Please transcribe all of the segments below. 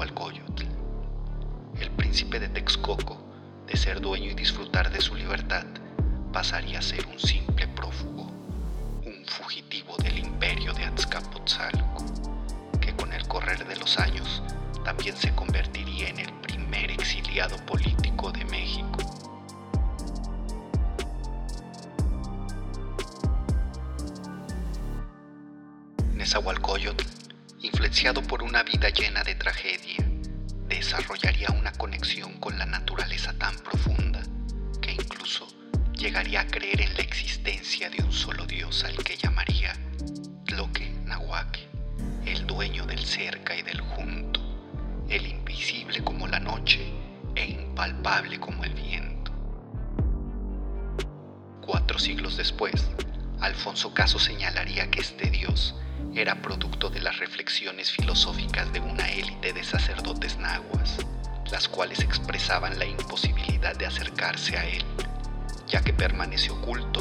Nezahualcóyotl. El príncipe de Texcoco, de ser dueño y disfrutar de su libertad, pasaría a ser un simple prófugo, un fugitivo del imperio de Azcapotzalco, que con el correr de los años también se convertiría en el primer exiliado político de México. Nezahualcóyotl, influenciado por una vida llena de tragedia, desarrollaría una conexión con la naturaleza tan profunda que incluso llegaría a creer en la existencia de un solo Dios al que llamaría Tloque Nahuaque, el dueño del cerca y del junto, el invisible como la noche e impalpable como el viento. Cuatro siglos después, Alfonso Caso señalaría que este Dios era producto de las reflexiones filosóficas de una élite de sacerdotes nahuas, las cuales expresaban la imposibilidad de acercarse a él ya que permanece oculto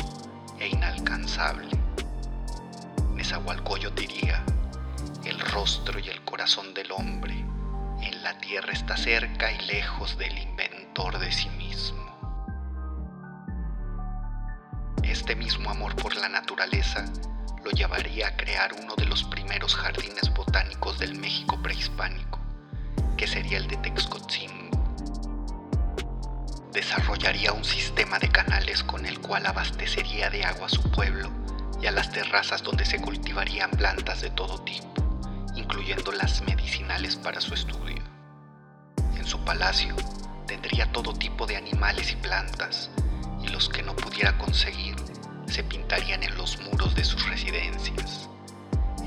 e inalcanzable. Nezahualcóyotl diría, el rostro y el corazón del hombre en la tierra está cerca y lejos del inventor de sí mismo. Este mismo amor por la naturaleza lo llevaría a crear uno de los primeros jardines botánicos del México prehispánico, que sería el de Texcotzin desarrollaría un sistema de canales con el cual abastecería de agua a su pueblo y a las terrazas donde se cultivarían plantas de todo tipo, incluyendo las medicinales para su estudio. En su palacio tendría todo tipo de animales y plantas, y los que no pudiera conseguir se pintarían en los muros de sus residencias.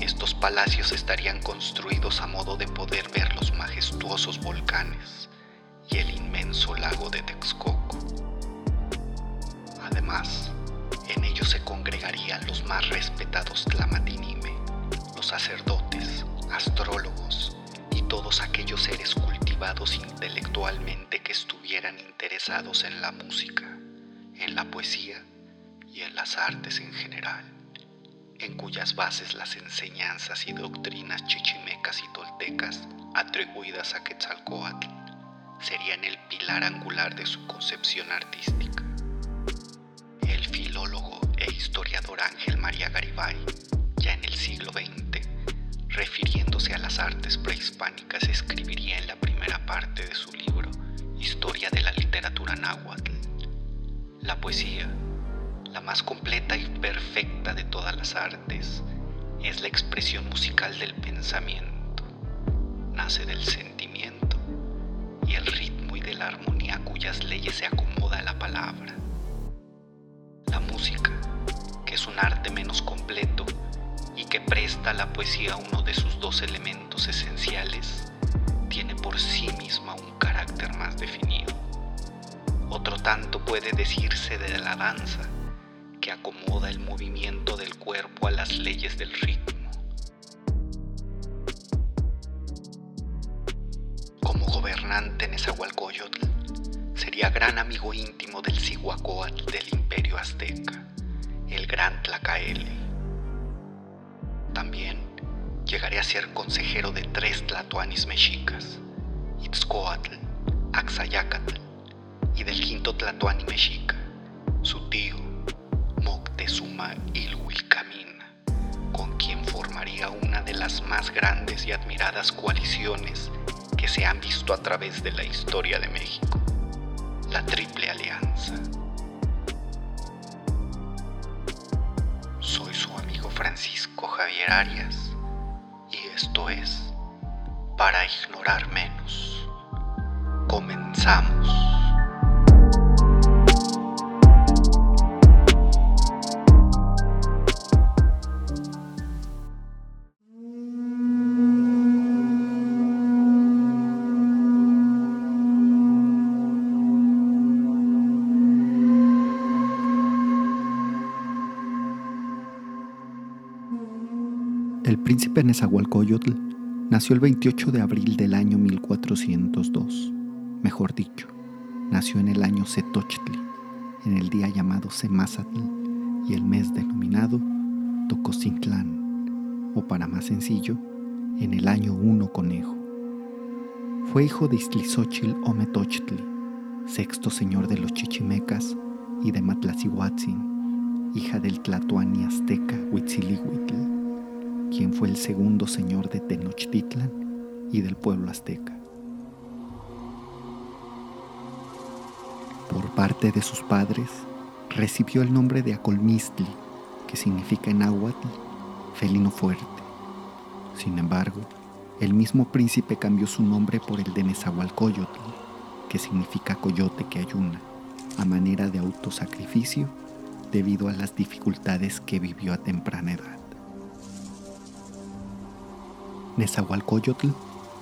Estos palacios estarían construidos a modo de poder ver los majestuosos volcanes y el inmenso lago de Texcoco. Además, en ellos se congregarían los más respetados Tlamatinime, los sacerdotes, astrólogos y todos aquellos seres cultivados intelectualmente que estuvieran interesados en la música, en la poesía y en las artes en general, en cuyas bases las enseñanzas y doctrinas chichimecas y toltecas atribuidas a Quetzalcoatl serían el pilar angular de su concepción artística. El filólogo e historiador Ángel María Garibay, ya en el siglo XX, refiriéndose a las artes prehispánicas, escribiría en la primera parte de su libro Historia de la literatura náhuatl. La poesía, la más completa y perfecta de todas las artes, es la expresión musical del pensamiento. Nace del sentimiento y el ritmo y de la armonía cuyas leyes se acomoda la palabra. La música, que es un arte menos completo y que presta a la poesía uno de sus dos elementos esenciales, tiene por sí misma un carácter más definido. Otro tanto puede decirse de la danza, acomoda el movimiento del cuerpo a las leyes del ritmo. gobernante Nezahualcóyotl sería gran amigo íntimo del Cihuacóatl del imperio azteca, el gran Tlacaele. También llegaría a ser consejero de tres tlatoanis mexicas, Itzcoatl, Axayacatl y del quinto tlatoani mexica, su tío Moctezuma Ilhuicamina, con quien formaría una de las más grandes y admiradas coaliciones que se han visto a través de la historia de México, la Triple Alianza. Soy su amigo Francisco Javier Arias y esto es Para Ignorar Menos. Comenzamos. Príncipe Nezahualcóyotl nació el 28 de abril del año 1402. Mejor dicho, nació en el año Setochtli, en el día llamado Semazatl y el mes denominado Tococintlán, o para más sencillo, en el año 1 conejo. Fue hijo de Iztlizóchil Ometochtli, sexto señor de los chichimecas, y de Matlacihuatzin, hija del tlatoani azteca Huitzilihuitl quien fue el segundo señor de Tenochtitlan y del pueblo azteca. Por parte de sus padres, recibió el nombre de Acolmistli, que significa en felino fuerte. Sin embargo, el mismo príncipe cambió su nombre por el de Nezahualcóyotl, que significa coyote que ayuna, a manera de autosacrificio debido a las dificultades que vivió a temprana edad. Nezahualcóyotl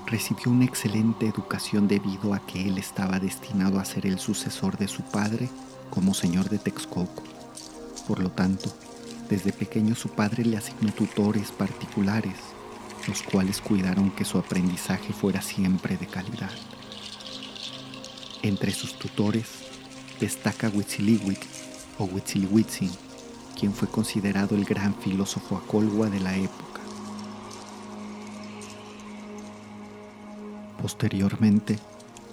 recibió una excelente educación debido a que él estaba destinado a ser el sucesor de su padre como señor de Texcoco. Por lo tanto, desde pequeño su padre le asignó tutores particulares, los cuales cuidaron que su aprendizaje fuera siempre de calidad. Entre sus tutores destaca Huitzilihuic o Huitzilihuitzin, quien fue considerado el gran filósofo acolwa de la época. Posteriormente,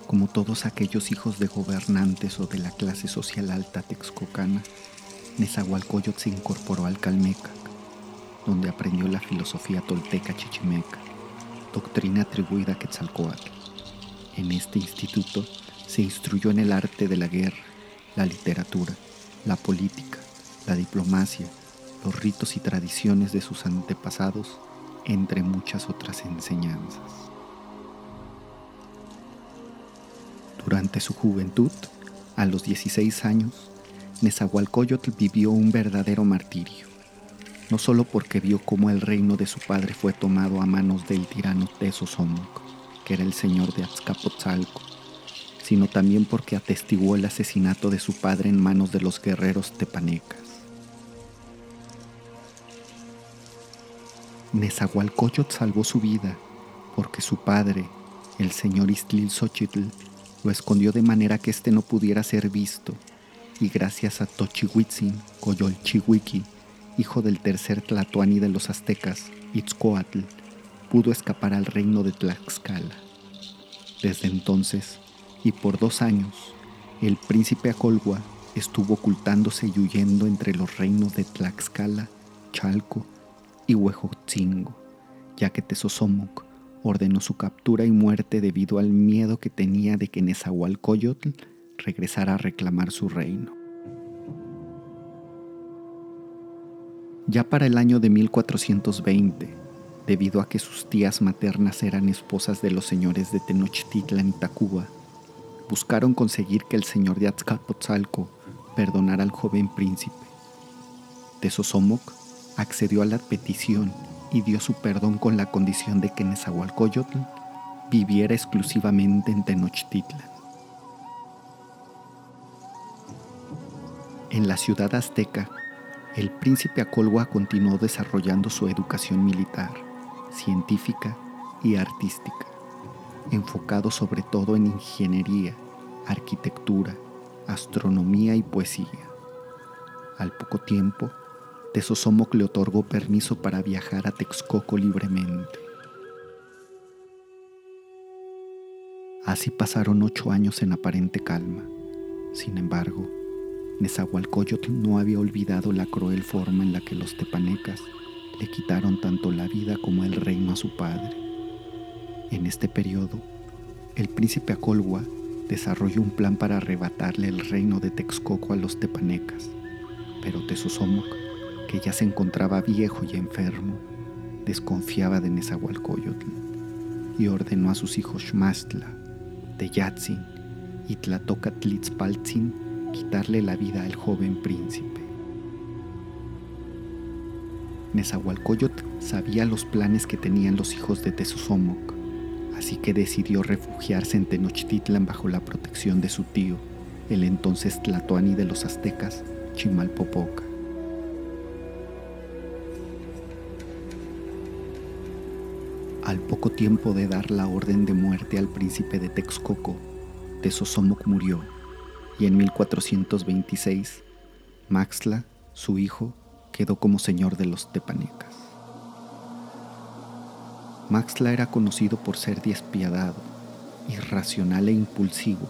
como todos aquellos hijos de gobernantes o de la clase social alta texcocana, Nezahualcóyotl se incorporó al Calmecac, donde aprendió la filosofía tolteca chichimeca, doctrina atribuida a Quetzalcoatl. En este instituto se instruyó en el arte de la guerra, la literatura, la política, la diplomacia, los ritos y tradiciones de sus antepasados, entre muchas otras enseñanzas. Durante su juventud, a los 16 años, Nezahualcóyotl vivió un verdadero martirio, no solo porque vio cómo el reino de su padre fue tomado a manos del tirano Tezosomoc, que era el señor de Azcapotzalco, sino también porque atestiguó el asesinato de su padre en manos de los guerreros tepanecas. Nezahualcóyotl salvó su vida porque su padre, el señor Xochitl, lo escondió de manera que éste no pudiera ser visto, y gracias a Tochihuitzin, Coyolchihuiqui, hijo del tercer Tlatoani de los aztecas, Itzcoatl, pudo escapar al reino de Tlaxcala. Desde entonces, y por dos años, el príncipe Acolhua estuvo ocultándose y huyendo entre los reinos de Tlaxcala, Chalco y Huejotzingo, ya que Tezosomoc ordenó su captura y muerte debido al miedo que tenía de que Nezahualcóyotl regresara a reclamar su reino. Ya para el año de 1420, debido a que sus tías maternas eran esposas de los señores de Tenochtitlan y Tacuba, buscaron conseguir que el señor de Azcapotzalco perdonara al joven príncipe. Tezosomoc accedió a la petición y dio su perdón con la condición de que Nezahualcóyotl viviera exclusivamente en Tenochtitlan. En la ciudad azteca, el príncipe Acolhua continuó desarrollando su educación militar, científica y artística, enfocado sobre todo en ingeniería, arquitectura, astronomía y poesía. Al poco tiempo, Tezosomoc le otorgó permiso para viajar a Texcoco libremente. Así pasaron ocho años en aparente calma. Sin embargo, Nezahualcóyotl no había olvidado la cruel forma en la que los tepanecas le quitaron tanto la vida como el reino a su padre. En este periodo, el príncipe Acolhua desarrolló un plan para arrebatarle el reino de Texcoco a los tepanecas, pero Tezosomoc que ya se encontraba viejo y enfermo, desconfiaba de Nezahualcóyotl y ordenó a sus hijos Xmastla, Teyatzin y Tlatocatlitzpaltzin quitarle la vida al joven príncipe. Nezahualcóyotl sabía los planes que tenían los hijos de Tezosomoc, así que decidió refugiarse en Tenochtitlan bajo la protección de su tío, el entonces Tlatoani de los aztecas, Chimalpopoca. Al poco tiempo de dar la orden de muerte al príncipe de Texcoco, Tezosomoc murió y en 1426 Maxtla, su hijo, quedó como señor de los tepanecas. Maxtla era conocido por ser despiadado, irracional e impulsivo.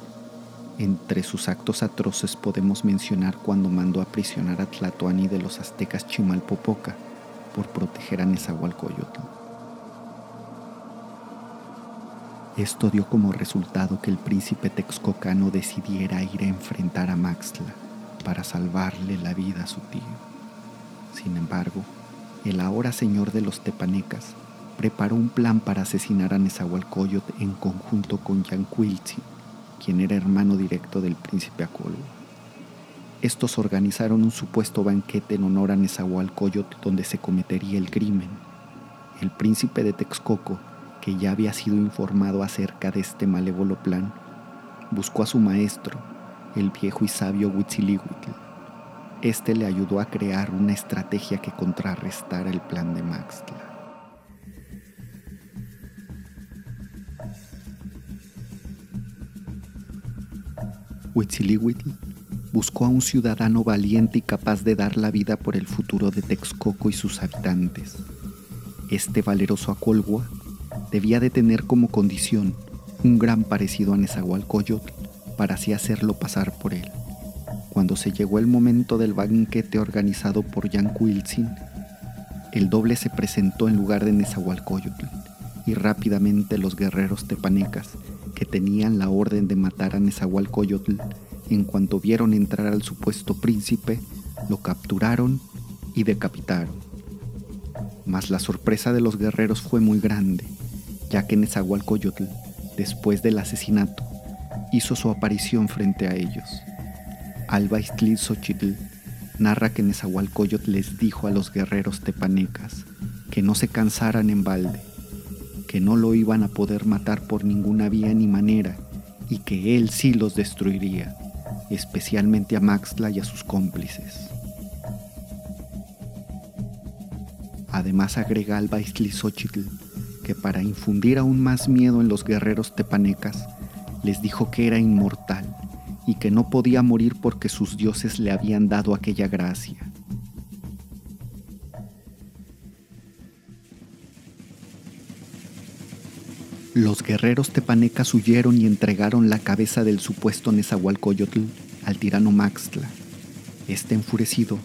Entre sus actos atroces podemos mencionar cuando mandó aprisionar a Tlatoani de los aztecas Chimalpopoca por proteger a Nezahualcóyotl. Esto dio como resultado que el príncipe texcocano decidiera ir a enfrentar a Maxtla para salvarle la vida a su tío. Sin embargo, el ahora señor de los tepanecas preparó un plan para asesinar a Nezahualcóyotl en conjunto con Yanquiltzin, quien era hermano directo del príncipe Acolwa. Estos organizaron un supuesto banquete en honor a Nezahualcóyotl donde se cometería el crimen. El príncipe de Texcoco que ya había sido informado acerca de este malévolo plan, buscó a su maestro, el viejo y sabio Huitzilihuitl. Este le ayudó a crear una estrategia que contrarrestara el plan de Maxtla. Huitzilihuitl buscó a un ciudadano valiente y capaz de dar la vida por el futuro de Texcoco y sus habitantes. Este valeroso Acolwa debía de tener como condición un gran parecido a Nezahualcóyotl para así hacerlo pasar por él. Cuando se llegó el momento del banquete organizado por Yanquiltzin, el doble se presentó en lugar de Nezahualcóyotl y rápidamente los guerreros tepanecas que tenían la orden de matar a Nezahualcóyotl en cuanto vieron entrar al supuesto príncipe, lo capturaron y decapitaron. Mas la sorpresa de los guerreros fue muy grande ya que Nezahualcóyotl, después del asesinato, hizo su aparición frente a ellos. Alba Xochitl narra que Nezahualcóyotl les dijo a los guerreros tepanecas que no se cansaran en balde, que no lo iban a poder matar por ninguna vía ni manera y que él sí los destruiría, especialmente a Maxtla y a sus cómplices. Además agrega Alba Xochitl que para infundir aún más miedo en los guerreros tepanecas, les dijo que era inmortal y que no podía morir porque sus dioses le habían dado aquella gracia. Los guerreros tepanecas huyeron y entregaron la cabeza del supuesto Nezahualcóyotl al tirano Maxtla. Este enfurecido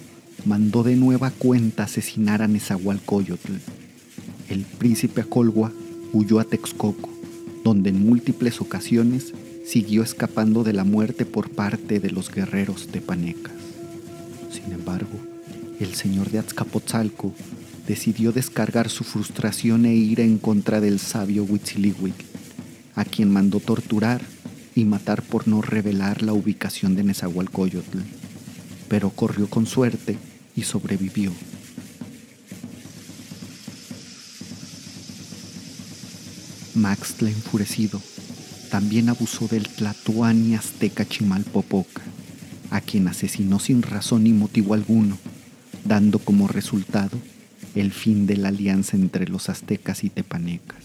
mandó de nueva cuenta asesinar a Nezahualcóyotl el príncipe Acolwa huyó a Texcoco, donde en múltiples ocasiones siguió escapando de la muerte por parte de los guerreros tepanecas. Sin embargo, el señor de Azcapotzalco decidió descargar su frustración e ira en contra del sabio Huitzilihuitl, a quien mandó torturar y matar por no revelar la ubicación de Nezahualcóyotl, pero corrió con suerte y sobrevivió. Maxtla enfurecido también abusó del Tlatoani azteca Chimalpopoca, a quien asesinó sin razón ni motivo alguno, dando como resultado el fin de la alianza entre los aztecas y tepanecas.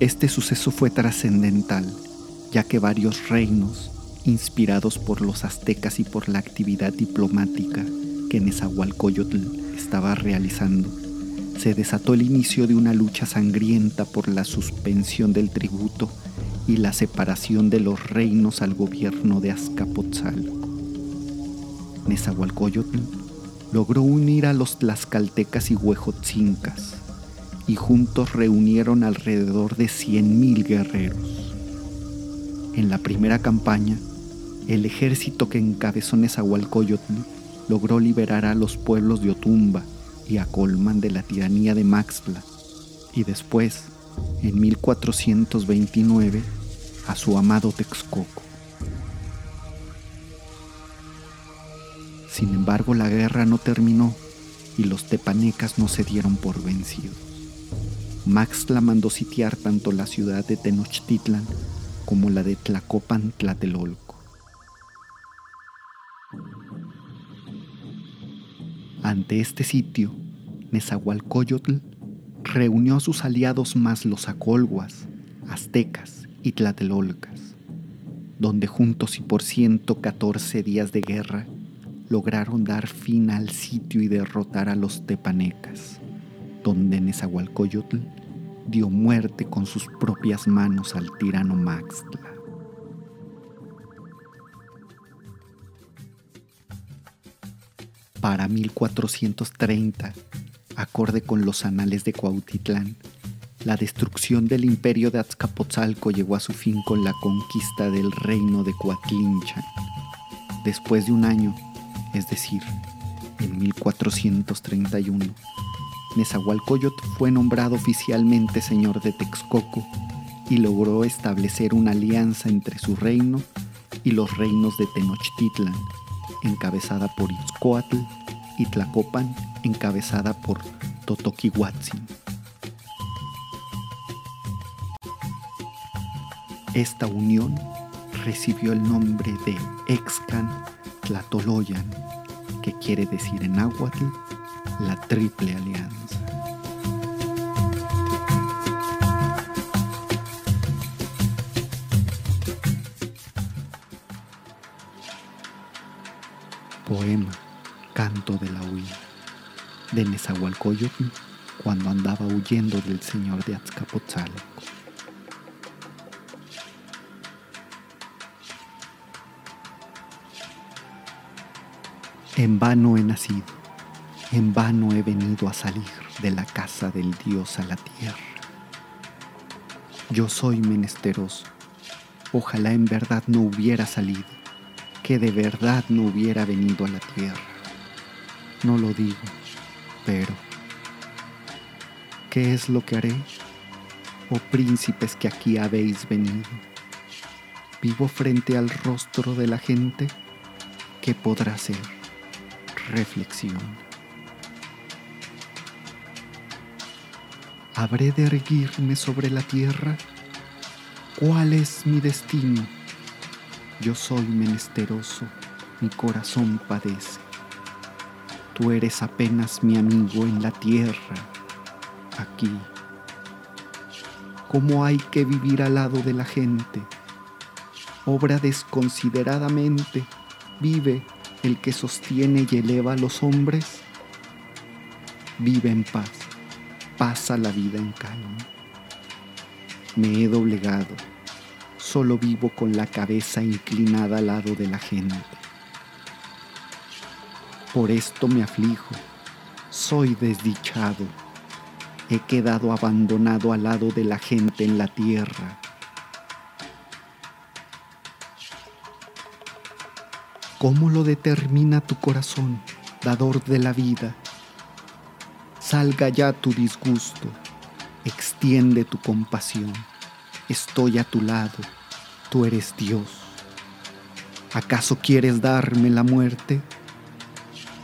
Este suceso fue trascendental, ya que varios reinos inspirados por los aztecas y por la actividad diplomática que Nezahualcóyotl estaba realizando, se desató el inicio de una lucha sangrienta por la suspensión del tributo y la separación de los reinos al gobierno de Azcapotzalco. Nezahualcóyotl logró unir a los tlaxcaltecas y huejotzincas y juntos reunieron alrededor de 100.000 guerreros. En la primera campaña, el ejército que encabezó Nezahualcóyotl logró liberar a los pueblos de Otumba y a Colman de la tiranía de Maxtla, y después, en 1429, a su amado Texcoco. Sin embargo, la guerra no terminó y los tepanecas no se dieron por vencidos. Maxtla mandó sitiar tanto la ciudad de Tenochtitlan como la de Tlacopan Tlatelolco. Ante este sitio, Nezahualcóyotl reunió a sus aliados más los acolguas, aztecas y tlatelolcas, donde juntos y por 114 días de guerra lograron dar fin al sitio y derrotar a los tepanecas, donde Nezahualcóyotl dio muerte con sus propias manos al tirano Maxtla. Para 1430, acorde con los anales de Cuautitlán, la destrucción del imperio de Azcapotzalco llegó a su fin con la conquista del reino de Coatlinchan. Después de un año, es decir, en 1431, Nezahualcóyotl fue nombrado oficialmente señor de Texcoco y logró establecer una alianza entre su reino y los reinos de Tenochtitlan, encabezada por Itzcoatl, y Tlacopan, encabezada por Totoquihuatzin. Esta unión recibió el nombre de Excan Tlatoloyan, que quiere decir en náhuatl la Triple Alianza. Poema De la huida de Nezahualcóyotl cuando andaba huyendo del señor de Azcapotzalco. En vano he nacido, en vano he venido a salir de la casa del Dios a la tierra. Yo soy menesteroso, ojalá en verdad no hubiera salido que de verdad no hubiera venido a la tierra. No lo digo, pero ¿qué es lo que haré? Oh príncipes que aquí habéis venido. Vivo frente al rostro de la gente, ¿qué podrá ser? Reflexión. ¿Habré de erguirme sobre la tierra? ¿Cuál es mi destino? Yo soy menesteroso, mi corazón padece. Tú eres apenas mi amigo en la tierra, aquí. ¿Cómo hay que vivir al lado de la gente? Obra desconsideradamente, vive el que sostiene y eleva a los hombres. Vive en paz, pasa la vida en calma. Me he doblegado solo vivo con la cabeza inclinada al lado de la gente. Por esto me aflijo, soy desdichado, he quedado abandonado al lado de la gente en la tierra. ¿Cómo lo determina tu corazón, dador de la vida? Salga ya tu disgusto, extiende tu compasión estoy a tu lado, tú eres Dios. ¿Acaso quieres darme la muerte?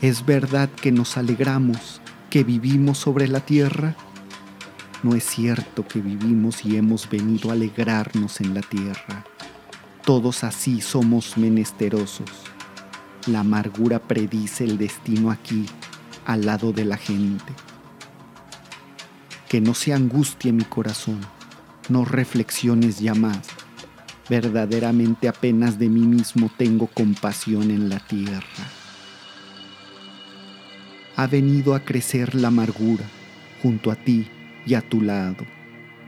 ¿Es verdad que nos alegramos, que vivimos sobre la tierra? No es cierto que vivimos y hemos venido a alegrarnos en la tierra. Todos así somos menesterosos. La amargura predice el destino aquí, al lado de la gente. Que no se angustie mi corazón no reflexiones ya más. Verdaderamente apenas de mí mismo tengo compasión en la tierra. Ha venido a crecer la amargura junto a ti y a tu lado,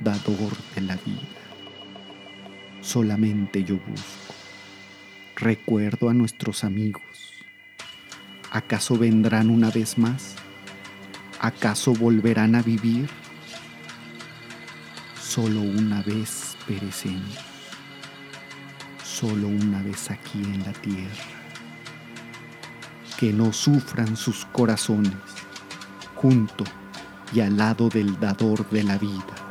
dador de la vida. Solamente yo busco. Recuerdo a nuestros amigos. ¿Acaso vendrán una vez más? ¿Acaso volverán a vivir? Solo una vez perecemos, solo una vez aquí en la tierra. Que no sufran sus corazones, junto y al lado del dador de la vida